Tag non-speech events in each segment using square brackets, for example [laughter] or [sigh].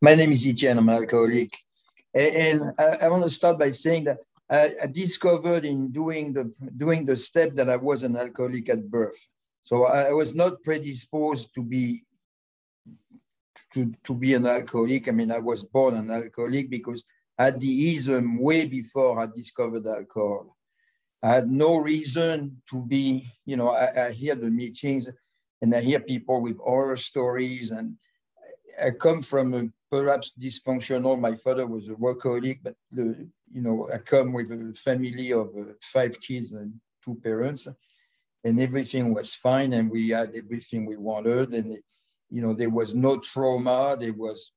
My name is Etienne, I'm an alcoholic. And I, I want to start by saying that I, I, discovered in doing the, doing the step that I was an alcoholic at birth. So I, I was not predisposed to be to, to be an alcoholic. I mean, I was born an alcoholic because I had the ism way before I discovered alcohol. I had no reason to be, you know, I, I hear the meetings and I hear people with horror stories and I come from a perhaps dysfunctional. My father was a workaholic, but the, you know, I come with a family of uh, five kids and two parents, and everything was fine, and we had everything we wanted, and you know, there was no trauma. There was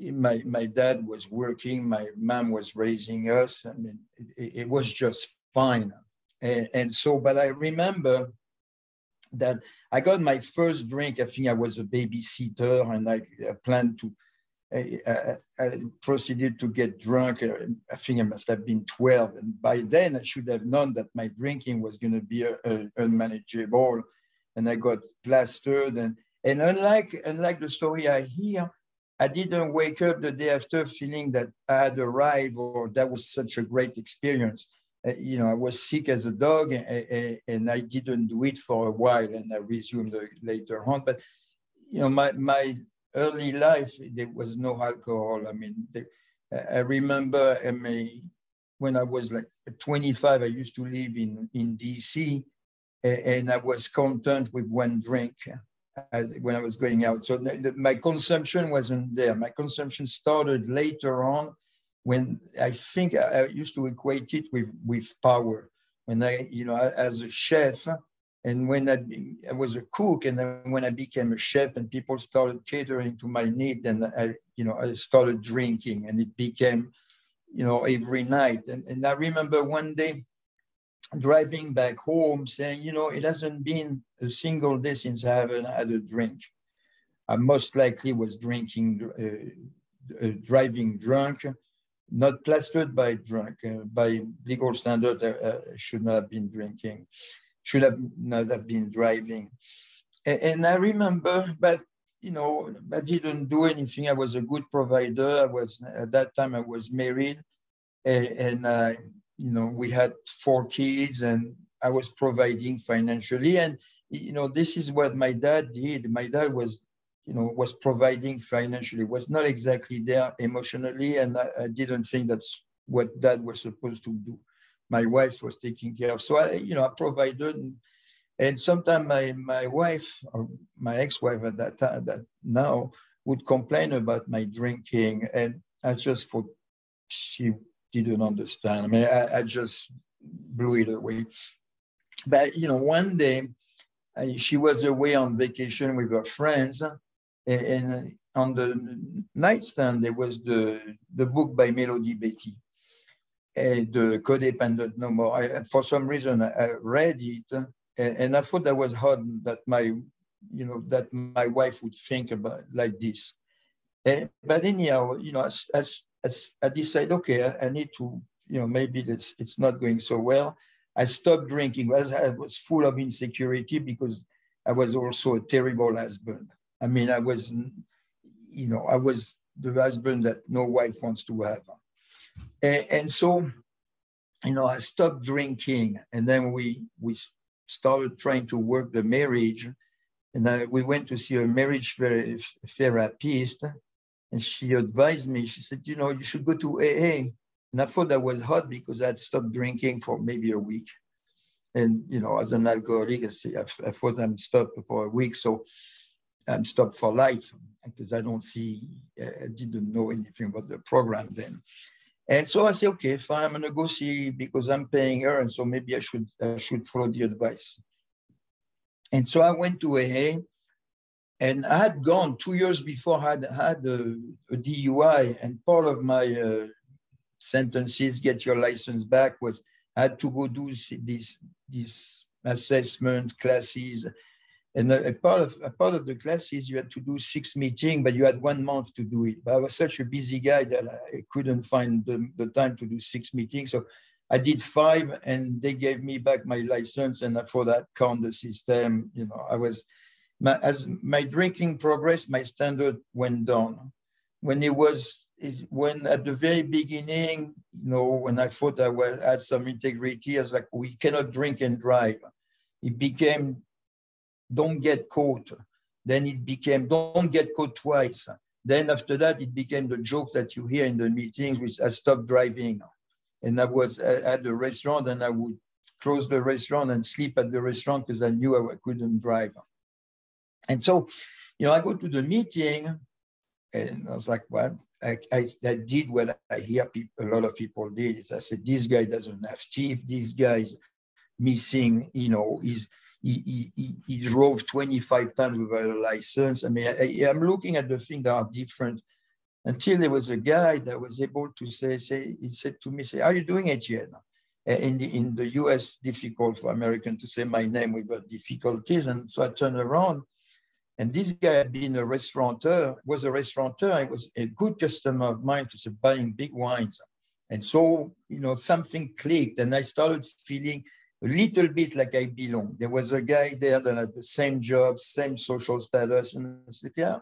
my my dad was working, my mom was raising us. I mean, it, it was just fine, and, and so. But I remember that I got my first drink. I think I was a babysitter, and I, planned to. I, I, I, proceeded to get drunk. I think I must have been 12. And by then, I should have known that my drinking was going to be a, a, unmanageable. And I got plastered. And, and unlike, unlike the story I hear, I didn't wake up the day after feeling that I had arrived or that was such a great experience. Uh, you know, I was sick as a dog and, and, I didn't do it for a while and I resumed later on. But, you know, my, my early life, there was no alcohol. I mean, I remember when I was like 25, I used to live in, in DC and I was content with one drink when I was going out. So my consumption wasn't there. My consumption started later on when I think I used to equate it with, with power. When I, you know, as a chef, and when I, I was a cook, and then when I became a chef, and people started catering to my need, and I, you know, I started drinking, and it became, you know, every night. And, and I remember one day driving back home saying, you know, it hasn't been a single day since I haven't had a drink. I most likely was drinking, uh, uh, driving drunk, not plastered by drunk. Uh, by legal standard, uh, uh, should not have been drinking, should have not have been driving. And, and, I remember, but you know, I didn't do anything. I was a good provider. I was at that time I was married, and, and you know we had four kids, and I was providing financially. And you know, this is what my dad did. My dad was you know, was providing financially, was not exactly there emotionally. And I, I didn't think that's what dad was supposed to do. My wife was taking care of. So I, you know, I provided and, and sometimes my, my wife or my ex-wife at that time, that now would complain about my drinking. And I just thought she didn't understand. I mean, I, I just blew it away. But, you know, one day she was away on vacation with her friends and on the nightstand, there was the, the book by Melody Beattie, the Codependent No More. I, for some reason, I read it, and, and I thought that was hard that my, you know, that my wife would think about like this. And, but anyhow, you know, as, as, as I decided, okay, I, I need to, you know, maybe it's, it's not going so well. I stopped drinking. I was full of insecurity because I was also a terrible husband. I mean, I was, you know, I was the husband that no wife wants to have. And, and so, you know, I stopped drinking and then we, we started trying to work the marriage. And I, we went to see a marriage therapist and she advised me, she said, you know, you should go to AA. And I thought that was hot because I'd stopped drinking for maybe a week. And, you know, as an alcoholic, I, I thought I'm stopped for a week. So I'm stopped for life because I don't see, uh, I didn't know anything about the program then. And so I said, okay, fine, I'm gonna go see because I'm paying her, and so maybe I should I should follow the advice. And so I went to AA, and I had gone two years before. I had had a, a DUI, and part of my uh, sentences, get your license back, was I had to go do this this assessment classes and a, part of a part of the classes, you had to do six meetings, but you had one month to do it. But I was such a busy guy that I couldn't find the, the time to do six meetings. So I did five, and they gave me back my license. And for that count the system, you know, I was my, as my drinking progressed, my standard went down. when it was when at the very beginning, you know, when I thought I was, had some integrity, I was like, we cannot drink and drive. It became, don't get caught. Then it became, don't get caught twice. Then after that, it became the jokes that you hear in the meetings, which I stopped driving. And I was at the restaurant and I would close the restaurant and sleep at the restaurant because I knew I couldn't drive. And so, you know, I go to the meeting and I was like, well, I, I, I did what I hear people, a lot of people did. Is I said, this guy doesn't have teeth. This guy's missing, you know, he's, he, he, he drove 25 times without a license. I mean, I, I'm looking at the things that are different until there was a guy that was able to say, say he said to me, say, are you doing, Etienne? In the, in the US, difficult for American to say my name without uh, difficulties. And so I turned around and this guy had been a restaurateur, was a restaurateur. He was a good customer of mine for buying big wines. And so, you know, something clicked and I started feeling a little bit like I belong. There was a guy there that had the same job, same social status. And I said, yeah.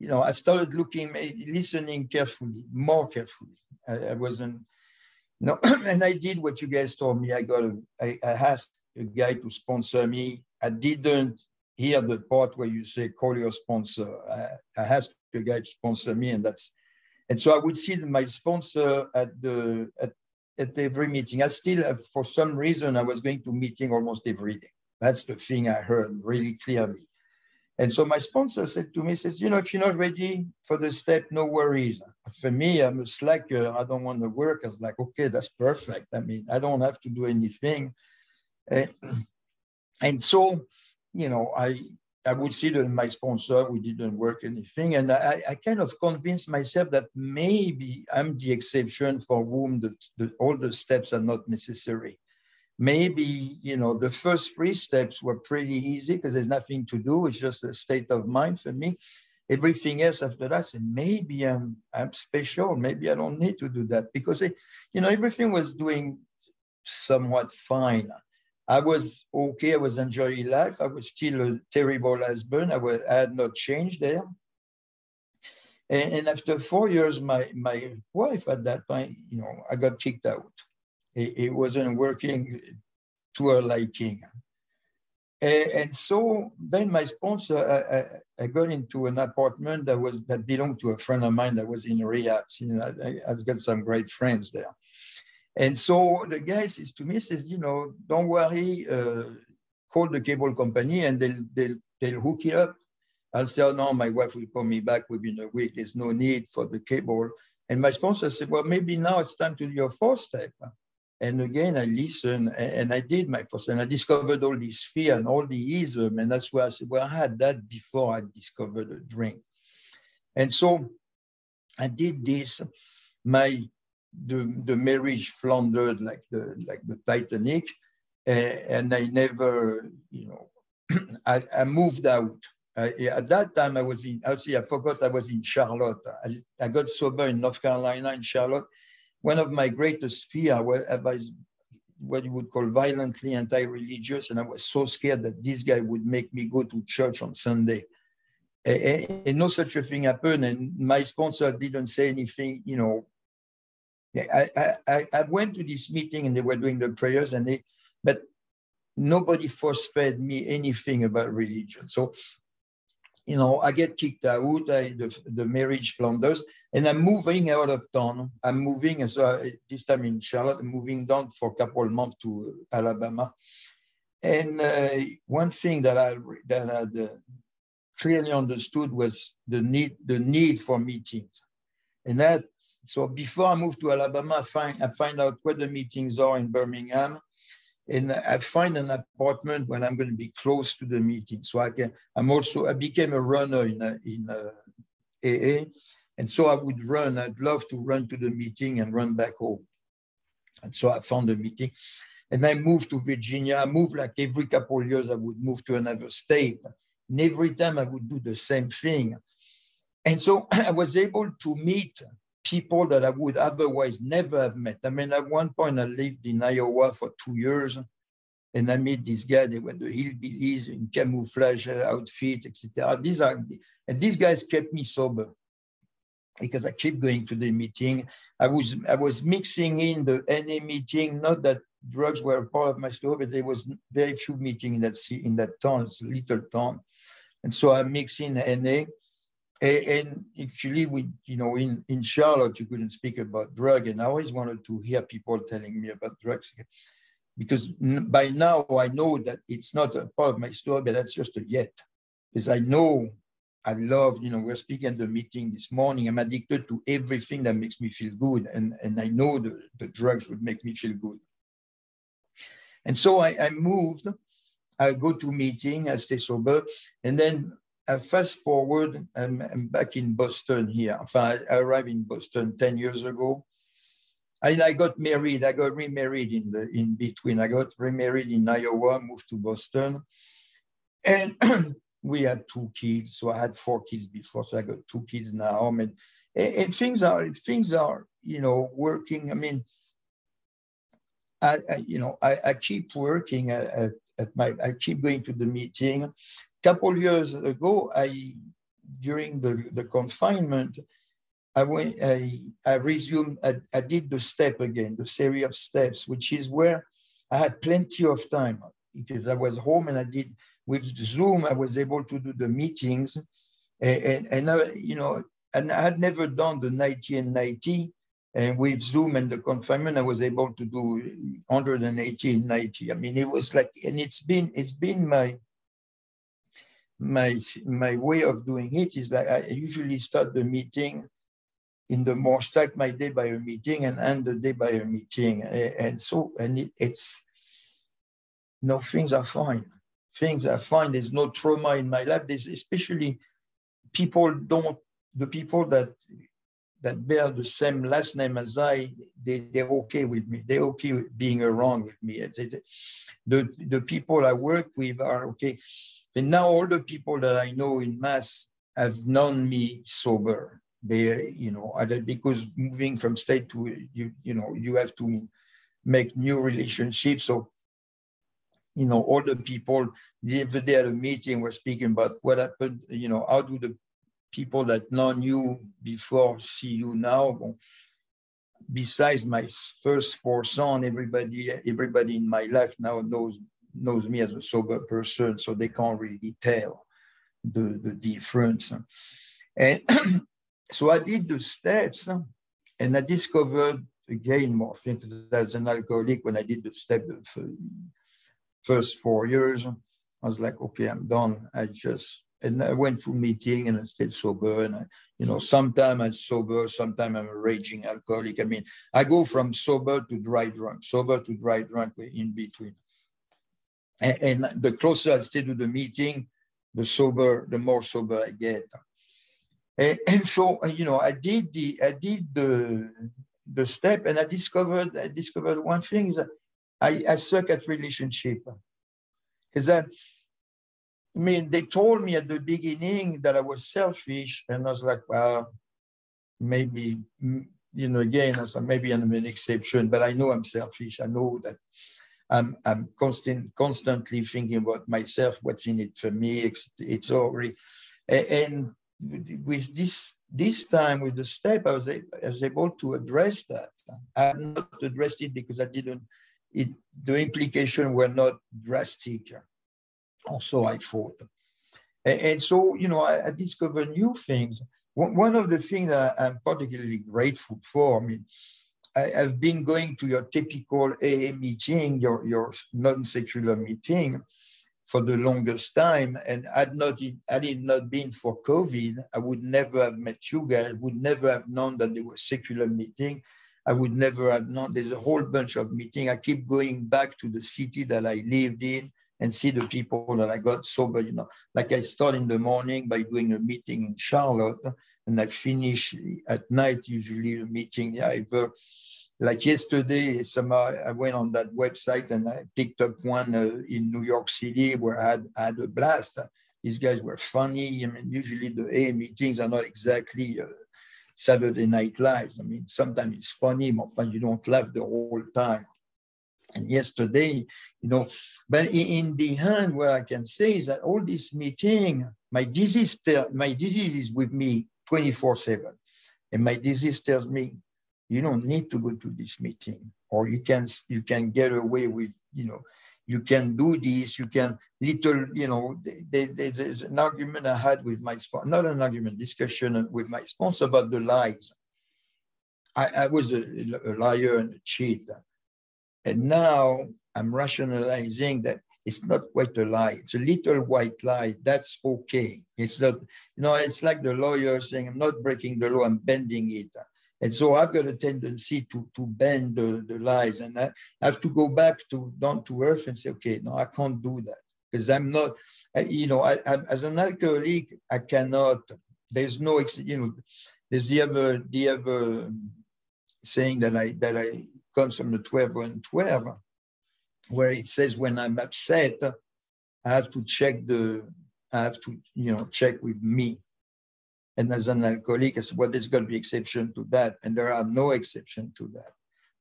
You know, I started looking, listening carefully, more carefully. I, I wasn't, no, [clears throat] and I did what you guys told me. I got a, I, I asked a guy to sponsor me. I didn't hear the part where you say, call your sponsor. I, I asked a guy to sponsor me, and that's, and so I would see my sponsor at the, at, at every meeting. I still, have, for some reason, I was going to meeting almost every day. That's the thing I heard really clearly. And so my sponsor said to me, says, you know, if you're not ready for the step, no worries. For me, I'm a slacker. I don't want to work. I was like, okay, that's perfect. I mean, I don't have to do anything. And, [clears throat] and so you know, I I would see that my sponsor, we didn't work anything. And I, I kind of convinced myself that maybe I'm the exception for whom the, the, all the steps are not necessary. Maybe, you know, the first three steps were pretty easy because there's nothing to do. It's just a state of mind for me. Everything else after that, so maybe I'm, I'm special. Maybe I don't need to do that because, it, you know, everything was doing somewhat fine I was okay. I was enjoying life. I was still a terrible husband. I, was, I had not changed there. And, and, after four years, my, my wife at that point, you know, I got kicked out. It, it wasn't working to her liking. And, and so then my sponsor, I, I, I, got into an apartment that was that belonged to a friend of mine that was in rehab. You know, I, I've got some great friends there. And so the guy says to me, says, you know, don't worry, uh, call the cable company and they'll, they'll, they'll hook it up. I'll say, oh, no, my wife will call me back within a week. There's no need for the cable. And my sponsor said, well, maybe now it's time to do your first step. And again, I listened and I did my first, and I discovered all this fear and all the ism. And that's where I said, well, I had that before I discovered the drink. And so I did this. My the, the marriage floundered like the like the Titanic, and I never, you know, [clears throat] I, I moved out. I, at that time, I was in. I see. I forgot I was in Charlotte. I, I got sober in North Carolina in Charlotte. One of my greatest fear was, was what you would call violently anti-religious, and I was so scared that this guy would make me go to church on Sunday. And, and no such a thing happened, and my sponsor didn't say anything, you know, I, I, I went to this meeting and they were doing the prayers and they, but nobody force fed me anything about religion. So, you know, I get kicked out, I, the, the marriage flounders, and I'm moving out of town. I'm moving, so I, this time in Charlotte, moving down for a couple of months to Alabama. And uh, one thing that I that I uh, clearly understood was the need the need for meetings. And that, so before I moved to Alabama, I find, I find out where the meetings are in Birmingham. And I find an apartment when I'm going to be close to the meeting. So I can, I'm also, I became a runner in, uh, a, in a AA. And so I would run, I'd love to run to the meeting and run back home. And so I found a meeting. And I moved to Virginia. I moved like every couple of years, I would move to another state. And every time I would do the same thing. And so [clears throat] I was able to meet people that I would otherwise never have met. I mean, at one point, I lived in Iowa for two years, and I met this guy. They were the hillbillies in camouflage outfit, etc. These are and these guys kept me sober. because I kept going to the meeting. I was I was mixing in the NA meeting, not that drugs were part of my story, but there was very few meetings in that in that town, it's a little town. And so I mix in NA. And actually, we, you know, in, in Charlotte, you couldn't speak about drug. And I always wanted to hear people telling me about drugs because by now I know that it's not a part of my story, but that's just a yet. Because I know I love, you know, we're speaking at the meeting this morning. I'm addicted to everything that makes me feel good. And, and I know the, the drugs would make me feel good. And so I, I moved, I go to meeting, I stay sober. And then Fast forward, I'm, I'm back in Boston here. I arrived in Boston 10 years ago. I, I got married, I got remarried in the in between. I got remarried in Iowa, moved to Boston. And [clears throat] we had two kids. So I had four kids before, so I got two kids now. I mean, and, and things are things are you know working. I mean, I, I you know I, I keep working at, at, my I keep going to the meeting. Couple years ago, I during the, the confinement, I went I, I resumed I, I did the step again, the series of steps, which is where I had plenty of time because I was home and I did with Zoom, I was able to do the meetings. And, and, and I, you know, and I had never done the 90 and 90. And with Zoom and the confinement, I was able to do 180 and 90. I mean, it was like, and it's been, it's been my, my, my way of doing it is that I usually start the meeting in the more start my day by a meeting and end the day by a meeting. And so, and it, it's, no, things are fine things are fine. there's no trauma in my life. There's especially people don't the people that that bear the same last name as I, they, they're okay with me. They're okay with being around with me. The, the people I work with are okay. And now all the people that I know in mass have known me sober. They, you know, because moving from state to, you, you know, you have to make new relationships. So you know, all the people the other day at a meeting were speaking about what happened, you know, how do the people that know you before see you now? Well, besides my first four sons, everybody, everybody in my life now knows knows me as a sober person, so they can't really tell the, the difference. And [clears throat] so I did the steps and I discovered again more things as an alcoholic when I did the step first four years, I was like, okay, I'm done. I just, and I went through meeting and I stayed sober. And I, you know, sometimes I'm sober, sometimes I'm a raging alcoholic. I mean, I go from sober to dry drunk, sober to dry drunk in between. And, and the closer I stay to the meeting, the sober, the more sober I get. And, and so, you know, I did the, I did the, the step and I discovered, I discovered one thing is that I, I suck at relationship. Because I mean, they told me at the beginning that I was selfish, and I was like, well, maybe, you know, again, I said, maybe I'm an exception, but I know I'm selfish. I know that I'm, I'm constant, constantly thinking about myself, what's in it for me. It's, it's and with this this time with the step, I was, I was able to address that. I had not addressed it because I didn't it, the implications were not drastic. Also, I thought. And, and so, you know, I, I, discovered new things. One, one of the things that I'm particularly grateful for, I mean, I, have been going to your typical AA meeting, your, your non-secular meeting for the longest time. And had not had it not been for COVID, I would never have met you guys, would never have known that there was secular meeting. I would never have known. There's a whole bunch of meeting. I keep going back to the city that I lived in and see the people that I got sober. You know, like I start in the morning by doing a meeting in Charlotte, and I finish at night usually a meeting either. Like yesterday, somehow I went on that website and I picked up one uh, in New York City where I had, had a blast. These guys were funny. I mean, usually the A meetings are not exactly uh, Saturday Night Lives. I mean, sometimes it's funny, but you don't laugh the whole time. And yesterday, you know, but in the end, what I can say is that all this meeting, my disease, my disease is with me 24 7. And my disease tells me, you don't need to go to this meeting, or you can you can get away with, you know, you can do this, you can little, you know, they, they, there's an argument I had with my sponsor, not an argument, discussion with my sponsor about the lies. I, I was a, a liar and a cheat. And now I'm rationalizing that it's not quite a lie. It's a little white lie. That's okay. It's not, you know, it's like the lawyer saying, I'm not breaking the law, I'm bending it. And so I've got a tendency to, to bend the, the lies. And I have to go back to down to earth and say, okay, no, I can't do that. Because I'm not, you know, I, I, as an alcoholic, I cannot, there's no, you know, there's the other, the other saying that I, that I comes from the 12 and 12 where it says when I'm upset, I have to check the, I have to, you know, check with me. And as an alcoholic, I said, well, there's going to be exception to that. And there are no exception to that.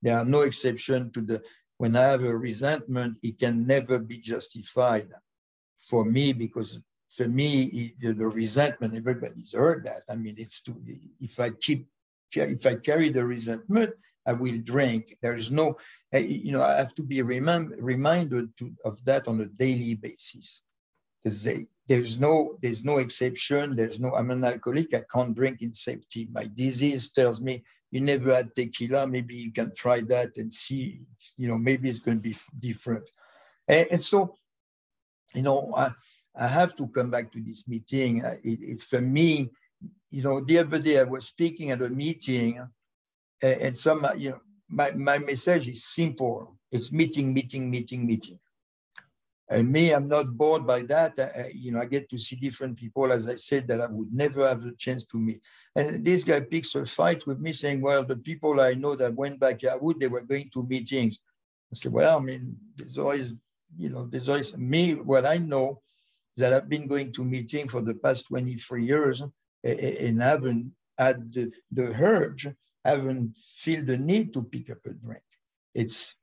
There are no exception to the, when I have a resentment, it can never be justified for me because for me, the, the resentment, everybody's heard that. I mean, it's to, if I keep, if I carry the resentment, I will drink. There is no, you know, I have to be remind, reminded to, of that on a daily basis. Because there's no, there's no exception. There's no, I'm an alcoholic. I can't drink in safety. My disease tells me you never had tequila. Maybe you can try that and see, you know, maybe it's going to be different. And, and so, you know, I, I have to come back to this meeting. It, it, for me, you know, the other day I was speaking at a meeting and some, you know, my, my message is simple. It's meeting, meeting, meeting, meeting. And me, I'm not bored by that. I, you know, I get to see different people, as I said, that I would never have the chance to meet. And this guy picks a fight with me saying, well, the people I know that went back would they were going to meetings. I said, well, I mean, there's always, you know, there's always me, what I know that I've been going to meeting for the past 23 years eh, eh, and haven't had the, the urge haven't feel the need to pick up a drink. It's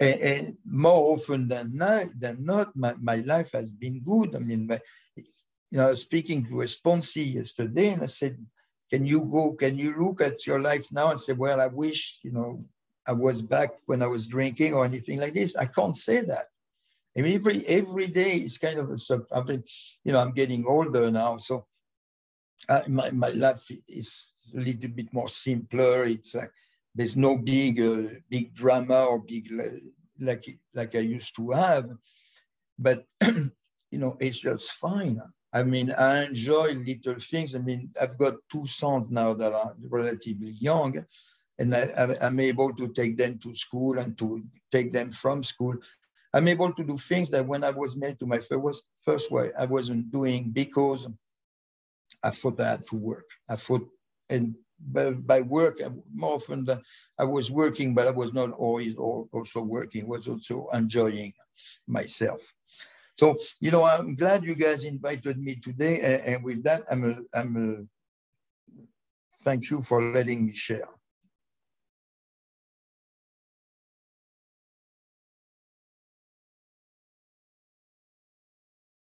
and, and more often than not, than not my, my life has been good. I mean, my, you know, speaking to a sponsee yesterday, and I said, "Can you go? Can you look at your life now and say, well, I wish you know I was back when I was drinking or anything like this." I can't say that. I mean, every every day is kind of a. I mean, you know, I'm getting older now, so uh, my my life is a little bit more simpler. It's like there's no big uh, big drama or big like like I used to have, but [clears throat] you know it's just fine. I mean, I enjoy little things. I mean, I've got two sons now that are relatively young, and I, am able to take them to school and to take them from school. I'm able to do things that when I was married to my first first wife, I wasn't doing because I thought I had to work. I thought and by, by work, more often than I was working, but I was not always also working, was also enjoying myself. So, you know, I'm glad you guys invited me today. And, and with that, I'm, a, I'm a, thank you for letting me share.